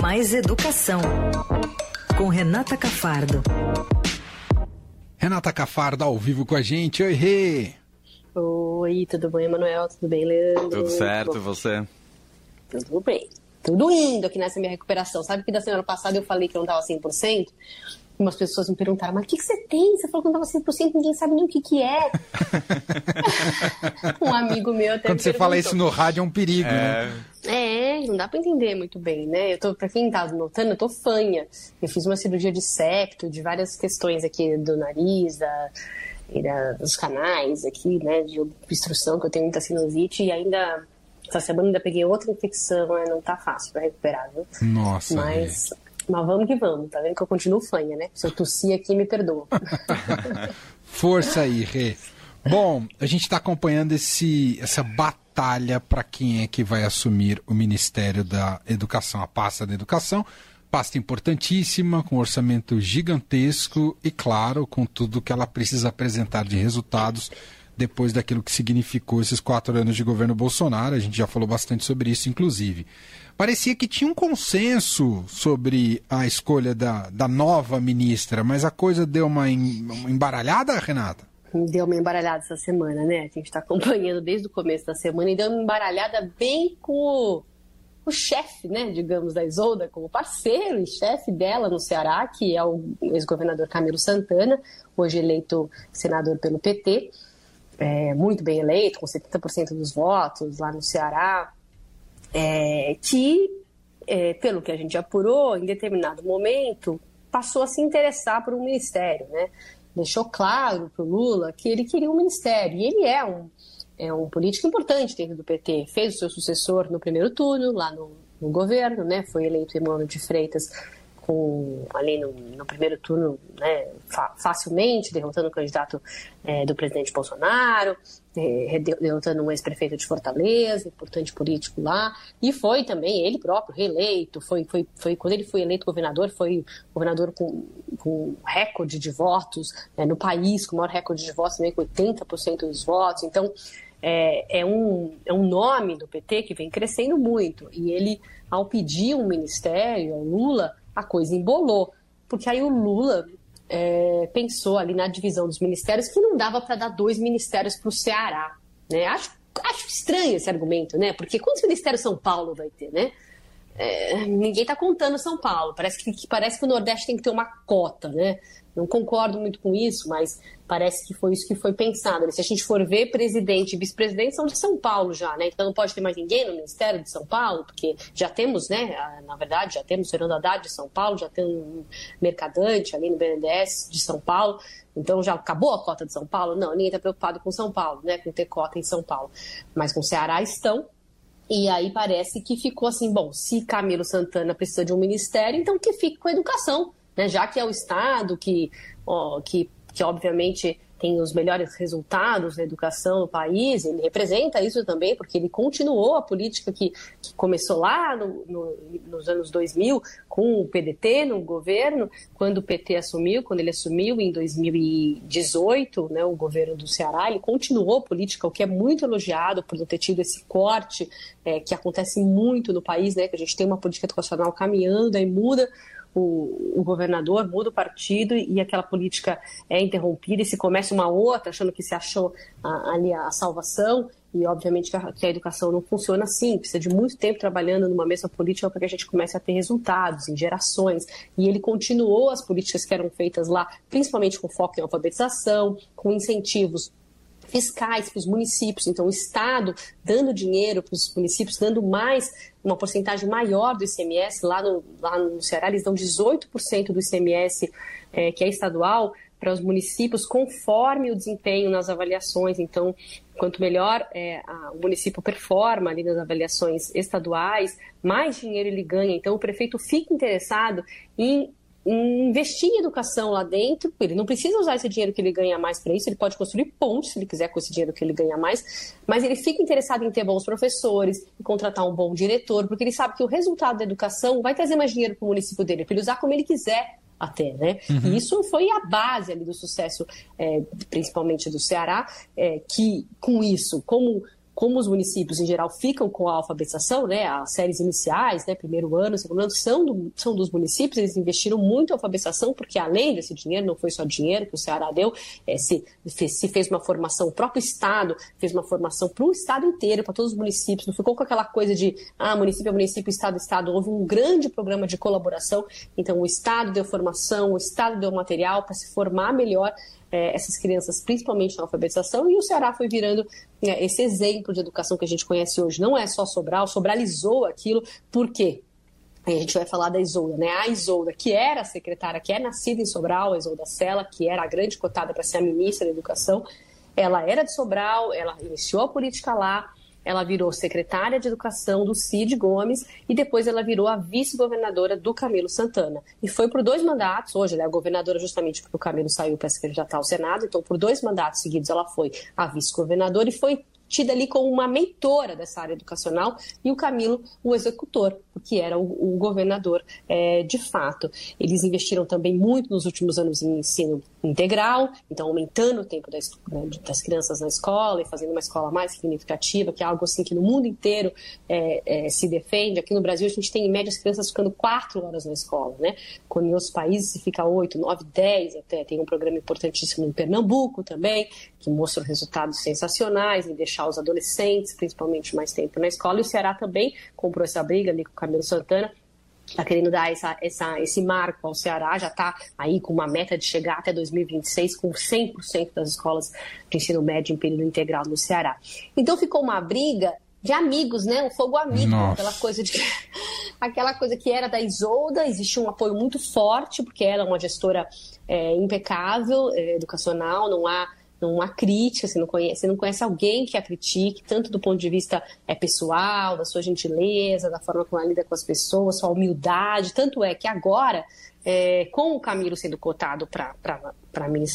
Mais Educação, com Renata Cafardo. Renata Cafardo ao vivo com a gente. Oi, Rê! Oi, tudo bem, Emanuel? Tudo bem, Leandro? Tudo certo, você? Tudo bem. Tudo indo aqui nessa minha recuperação. Sabe que da semana passada eu falei que eu não estava 100%? umas pessoas me perguntaram, mas o que, que você tem? Você falou que não estava 100%, ninguém sabe nem o que, que é. um amigo meu até Quando você fala isso no rádio é um perigo, é... né? É, não dá para entender muito bem, né? Eu tô, pra quem tá notando, eu tô fanha. Eu fiz uma cirurgia de septo, de várias questões aqui do nariz, da, da, dos canais aqui, né? De obstrução, que eu tenho muita sinusite e ainda essa semana ainda peguei outra infecção, né? não tá fácil para recuperar, viu? Nossa. Mas, mas vamos que vamos, tá vendo que eu continuo fanha, né? Se eu tossir aqui, me perdoa. Força aí, Rê. Bom, a gente está acompanhando esse, essa batalha para quem é que vai assumir o Ministério da Educação, a pasta da educação. Pasta importantíssima, com orçamento gigantesco e, claro, com tudo que ela precisa apresentar de resultados depois daquilo que significou esses quatro anos de governo Bolsonaro. A gente já falou bastante sobre isso, inclusive. Parecia que tinha um consenso sobre a escolha da, da nova ministra, mas a coisa deu uma embaralhada, Renata? Deu uma embaralhada essa semana, né? A gente está acompanhando desde o começo da semana e deu uma embaralhada bem com o, o chefe, né, digamos, da Isolda, como parceiro e chefe dela no Ceará, que é o ex-governador Camilo Santana, hoje eleito senador pelo PT é, muito bem eleito, com 70% dos votos lá no Ceará, é, que, é, pelo que a gente apurou, em determinado momento, passou a se interessar por um ministério, né? Deixou claro para o Lula que ele queria um ministério, e ele é um, é um político importante dentro do PT. Fez o seu sucessor no primeiro turno, lá no, no governo, né? Foi eleito Emmanuel de Freitas com, ali no, no primeiro turno né, fa facilmente, derrotando o candidato é, do presidente Bolsonaro, é, derrotando um ex-prefeito de Fortaleza, importante político lá, e foi também ele próprio reeleito, foi, foi, foi quando ele foi eleito governador, foi governador com, com recorde de votos né, no país, com o maior recorde de votos, também com 80% dos votos, então é, é, um, é um nome do PT que vem crescendo muito, e ele, ao pedir um ministério ao Lula, a coisa embolou. Porque aí o Lula é, pensou ali na divisão dos ministérios que não dava para dar dois ministérios para o Ceará. Né? Acho, acho estranho esse argumento, né? Porque quantos ministérios São Paulo vai ter, né? É, ninguém está contando São Paulo. Parece que, parece que o Nordeste tem que ter uma cota, né? Não concordo muito com isso, mas parece que foi isso que foi pensado. Se a gente for ver, presidente e vice-presidente são de São Paulo já, né? Então não pode ter mais ninguém no Ministério de São Paulo, porque já temos, né? Na verdade, já temos Fernando Haddad de São Paulo, já tem um mercadante ali no BNDES de São Paulo. Então já acabou a cota de São Paulo? Não, ninguém está preocupado com São Paulo, né? Com ter cota em São Paulo. Mas com o Ceará estão. E aí parece que ficou assim, bom, se Camilo Santana precisa de um ministério, então que fique com a educação né? já que é o Estado que, ó, que, que obviamente tem os melhores resultados na educação no país, ele representa isso também, porque ele continuou a política que, que começou lá no, no, nos anos 2000, com o PDT no governo, quando o PT assumiu, quando ele assumiu em 2018, né, o governo do Ceará, ele continuou a política, o que é muito elogiado por não ter tido esse corte é, que acontece muito no país, né, que a gente tem uma política educacional caminhando, aí muda o, o, governador, muda o partido e aquela política é interrompida e se começa uma outra, achando que se achou a, ali a salvação. E, obviamente, que a, que a, educação não funciona assim. Precisa de muito tempo trabalhando numa mesma política para que a gente comece a ter resultados em gerações. E ele continuou as políticas que eram feitas lá, principalmente com foco em alfabetização, com incentivos fiscais para os municípios. Então, o Estado dando dinheiro para os municípios, dando mais, uma porcentagem maior do ICMS. Lá no, lá no Ceará, eles dão 18% do ICMS, é, que é estadual, para os municípios, conforme o desempenho nas avaliações. Então, quanto melhor é, a, o município performa ali nas avaliações estaduais, mais dinheiro ele ganha. Então, o prefeito fica interessado em investir em educação lá dentro, ele não precisa usar esse dinheiro que ele ganha mais para isso, ele pode construir pontes se ele quiser com esse dinheiro que ele ganha mais, mas ele fica interessado em ter bons professores, em contratar um bom diretor, porque ele sabe que o resultado da educação vai trazer mais dinheiro para o município dele, para ele usar como ele quiser até, né? Uhum. E isso foi a base ali do sucesso, é, principalmente do Ceará, é, que com isso, como como os municípios, em geral, ficam com a alfabetização, né, as séries iniciais, né, primeiro ano, segundo ano, são, do, são dos municípios, eles investiram muito em alfabetização, porque além desse dinheiro, não foi só dinheiro que o Ceará deu, é, se, se fez uma formação, o próprio Estado fez uma formação para o Estado inteiro, para todos os municípios, não ficou com aquela coisa de, ah, município é município, Estado é Estado, houve um grande programa de colaboração, então o Estado deu formação, o Estado deu material para se formar melhor é, essas crianças, principalmente na alfabetização, e o Ceará foi virando é, esse exemplo de educação que a gente conhece hoje. Não é só Sobral, sobralizou aquilo, por quê? Aí a gente vai falar da Isolda, né? A Isolda, que era secretária, que é nascida em Sobral, a Isolda Sela, que era a grande cotada para ser a ministra da Educação, ela era de Sobral, ela iniciou a política lá, ela virou secretária de Educação do Cid Gomes e depois ela virou a vice-governadora do Camilo Santana. E foi por dois mandatos, hoje ela é governadora justamente porque o Camilo saiu para se candidatar ao Senado, então por dois mandatos seguidos ela foi a vice-governadora e foi tida ali como uma mentora dessa área educacional e o Camilo o executor, que era o, o governador é, de fato. Eles investiram também muito nos últimos anos em ensino integral, então aumentando o tempo das, né, das crianças na escola e fazendo uma escola mais significativa, que é algo assim que no mundo inteiro é, é, se defende. Aqui no Brasil a gente tem em média as crianças ficando quatro horas na escola, né? Quando em outros países se fica oito, nove, dez até. Tem um programa importantíssimo em Pernambuco também, que mostra resultados sensacionais em deixar os adolescentes, principalmente, mais tempo na escola. E o Ceará também comprou essa briga ali com o Camilo Santana está querendo dar essa, essa, esse marco ao Ceará, já está aí com uma meta de chegar até 2026 com 100% das escolas de ensino médio em período integral no Ceará. Então ficou uma briga de amigos, né? Um fogo amigo, Nossa. aquela coisa de aquela coisa que era da Isolda, existe um apoio muito forte porque ela é uma gestora é, impecável, é, educacional, não há uma crítica, você não conhece, você não conhece alguém que a critique, tanto do ponto de vista é, pessoal, da sua gentileza, da forma como ela lida com as pessoas, sua humildade. Tanto é que agora, é, com o Camilo sendo cotado para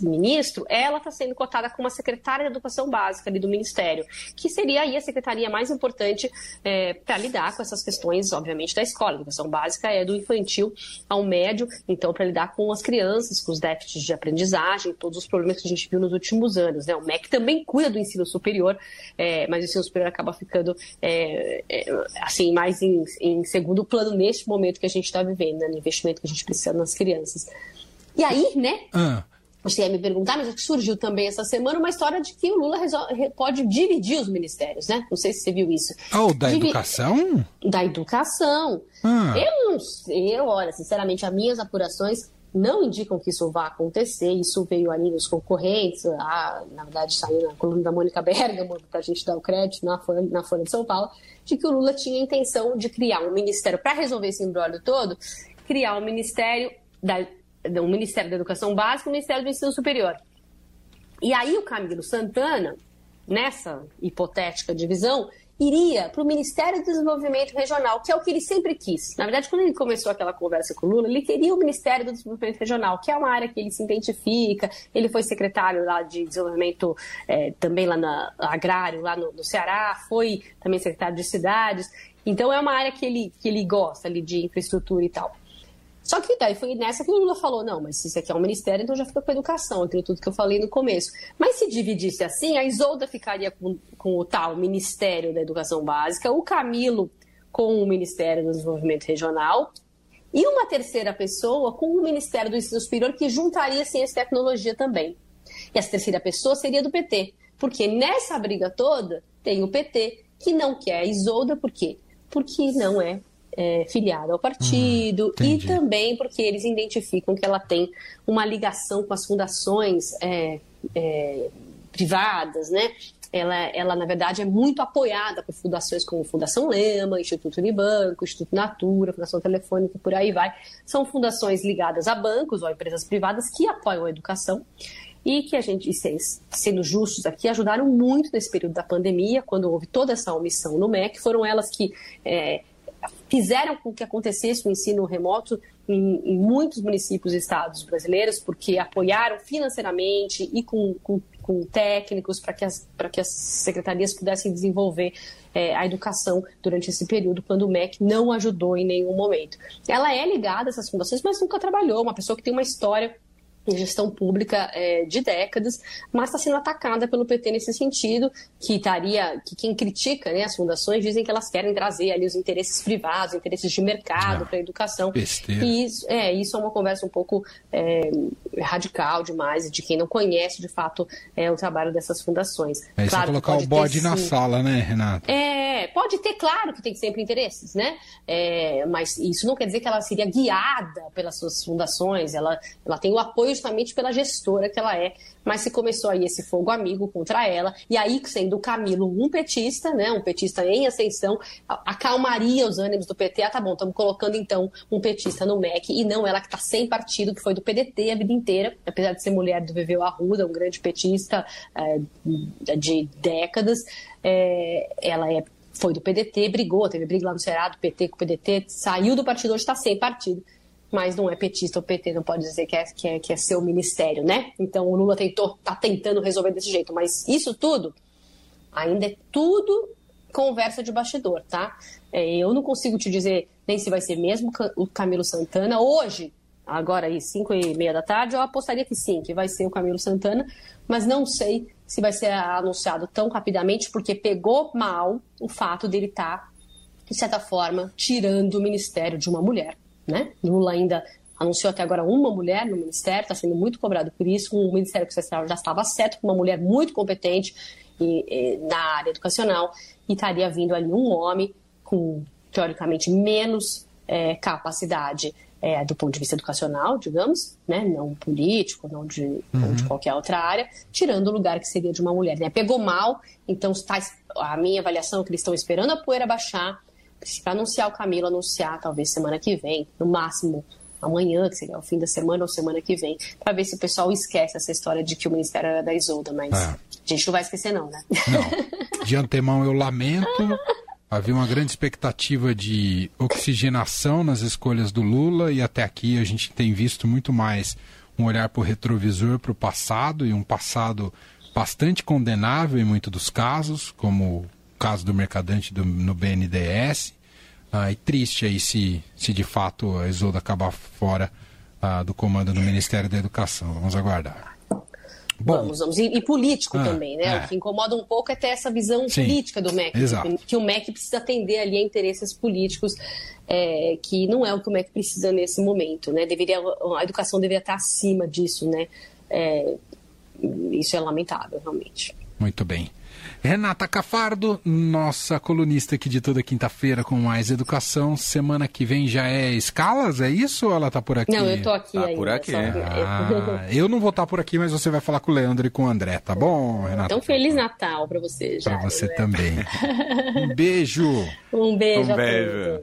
ministro, ela está sendo cotada como a secretária de Educação Básica ali do Ministério, que seria aí a secretaria mais importante é, para lidar com essas questões, obviamente, da escola. A educação básica é do infantil ao médio, então, para lidar com as crianças, com os déficits de aprendizagem, todos os problemas que a gente viu nos últimos anos. Né? O MEC também cuida do ensino superior, é, mas o ensino superior acaba ficando é, é assim mais em, em, segundo plano neste momento que a gente está vivendo, né? no investimento que a gente precisa nas crianças. E aí, né? Ah você ia me perguntar, mas surgiu também essa semana uma história de que o Lula pode dividir os ministérios, né? Não sei se você viu isso. Oh, da Divi... educação? Da educação. Ah. Eu não sei, eu, olha, sinceramente, as minhas apurações não indicam que isso vá acontecer. Isso veio ali nos concorrentes, a, na verdade saiu na coluna da Mônica Bergamo, para a gente dar o crédito na Folha, na Folha de São Paulo, de que o Lula tinha a intenção de criar um ministério para resolver esse embrólio todo, criar um ministério da o Ministério da Educação Básica e o Ministério do Ensino Superior. E aí o Camilo Santana, nessa hipotética divisão, iria para o Ministério do Desenvolvimento Regional, que é o que ele sempre quis. Na verdade, quando ele começou aquela conversa com o Lula, ele queria o Ministério do Desenvolvimento Regional, que é uma área que ele se identifica. Ele foi secretário lá de desenvolvimento é, também lá na agrário, lá no, no, Ceará, foi também secretário de cidades. Então é uma área que ele, que ele gosta ali de infraestrutura e tal. Só que daí foi nessa que o Lula falou: não, mas se isso aqui é um ministério, então já fica com a educação, aquilo tudo que eu falei no começo. Mas se dividisse assim, a Isolda ficaria com, com o tal Ministério da Educação Básica, o Camilo com o Ministério do Desenvolvimento Regional e uma terceira pessoa com o Ministério do Ensino Superior que juntaria ciência e tecnologia também. E essa terceira pessoa seria do PT, porque nessa briga toda tem o PT que não quer a Isolda, por quê? Porque não é é, filiada ao partido hum, e também porque eles identificam que ela tem uma ligação com as fundações é, é, privadas, né? Ela, ela, na verdade, é muito apoiada por fundações como Fundação Lema, Instituto Unibanco, Instituto Natura, Fundação Telefônica, por aí vai. São fundações ligadas a bancos ou a empresas privadas que apoiam a educação e que a gente, sendo justos aqui, ajudaram muito nesse período da pandemia, quando houve toda essa omissão no MEC. Foram elas que é, fizeram com que acontecesse o ensino remoto em, em, muitos municípios e estados brasileiros, porque apoiaram financeiramente e com, com, com técnicos para que, as, que as secretarias pudessem desenvolver é, a educação durante esse período, quando o MEC não ajudou em nenhum momento. Ela é ligada a essas fundações, mas nunca trabalhou, uma pessoa que tem uma história em gestão pública é, de décadas, mas está sendo atacada pelo PT nesse sentido, que estaria, que quem critica né, as fundações dizem que elas querem trazer ali os interesses privados, interesses de mercado ah, para a educação. Besteira. E isso é, isso é uma conversa um pouco é, radical demais, de quem não conhece de fato é, o trabalho dessas fundações. É claro colocar o bode na sim, sala, né, Renato? É, pode ter, claro que tem sempre interesses, né? É, mas isso não quer dizer que ela seria guiada pelas suas fundações, ela, ela tem o apoio justamente pela gestora que ela é. Mas se começou aí esse fogo amigo contra ela, e aí sendo o Camilo um petista, né, um petista em ascensão, acalmaria os ânimos do PT. Ah, tá bom, estamos colocando então um petista no MEC e não ela que está sem partido, que foi do PDT a vida inteira, apesar de ser mulher do Viveu Arruda, um grande petista é, de décadas. É, ela é foi do PDT, brigou, teve briga lá no Senado, PT com o PDT, saiu do partido, hoje está sem partido mas não é petista. O PT não pode dizer que é, que é, que é seu ministério, né? Então o Lula tentou, tá tentando resolver desse jeito. Mas isso tudo ainda é tudo conversa de bastidor, tá? É, eu não consigo te dizer nem se vai ser mesmo o Camilo Santana. Hoje, agora aí, 5 e meia da tarde, eu apostaria que sim, que vai ser o Camilo Santana, mas não sei se vai ser anunciado tão rapidamente, porque pegou mal o fato dele estar, tá, de certa forma, tirando o ministério de uma mulher. Né? Lula ainda anunciou até agora uma mulher no ministério, está sendo muito cobrado por isso. O Ministério Social já estava certo com uma mulher muito competente e, e, na área educacional e estaria vindo ali um homem com, teoricamente, menos é, capacidade é, do ponto de vista educacional, digamos, né? não político, não de, uhum. não de qualquer outra área, tirando o lugar que seria de uma mulher. Né? Pegou mal, então está, a minha avaliação é que eles estão esperando a poeira baixar para anunciar o Camilo, anunciar talvez semana que vem, no máximo amanhã, que seria o fim da semana ou semana que vem, para ver se o pessoal esquece essa história de que o Ministério era da Isolda, mas é. a gente não vai esquecer não, né? Não. De antemão eu lamento. Havia uma grande expectativa de oxigenação nas escolhas do Lula e até aqui a gente tem visto muito mais um olhar para o retrovisor, para o passado e um passado bastante condenável em muitos dos casos, como caso do Mercadante do, no BNDES. Ah, e triste aí se, se de fato a Isolda acabar fora ah, do comando do Ministério da Educação. Vamos aguardar. Bom, vamos, vamos. E, e político ah, também, né? É. O que incomoda um pouco é ter essa visão Sim, política do MEC. Exato. Que o MEC precisa atender ali a interesses políticos, é, que não é o que o MEC precisa nesse momento, né? Deveria, a educação deveria estar acima disso, né? É, isso é lamentável, realmente. Muito bem. Renata Cafardo, nossa colunista aqui de toda quinta-feira com mais educação. Semana que vem já é escalas, é isso ou ela tá por aqui? Não, eu tô aqui tá ainda. por aqui. Ah, eu não vou estar tá por aqui, mas você vai falar com o Leandro e com o André, tá bom, Renata? Então, Feliz Natal para você já. Para você também. Um beijo. Um beijo um beijo.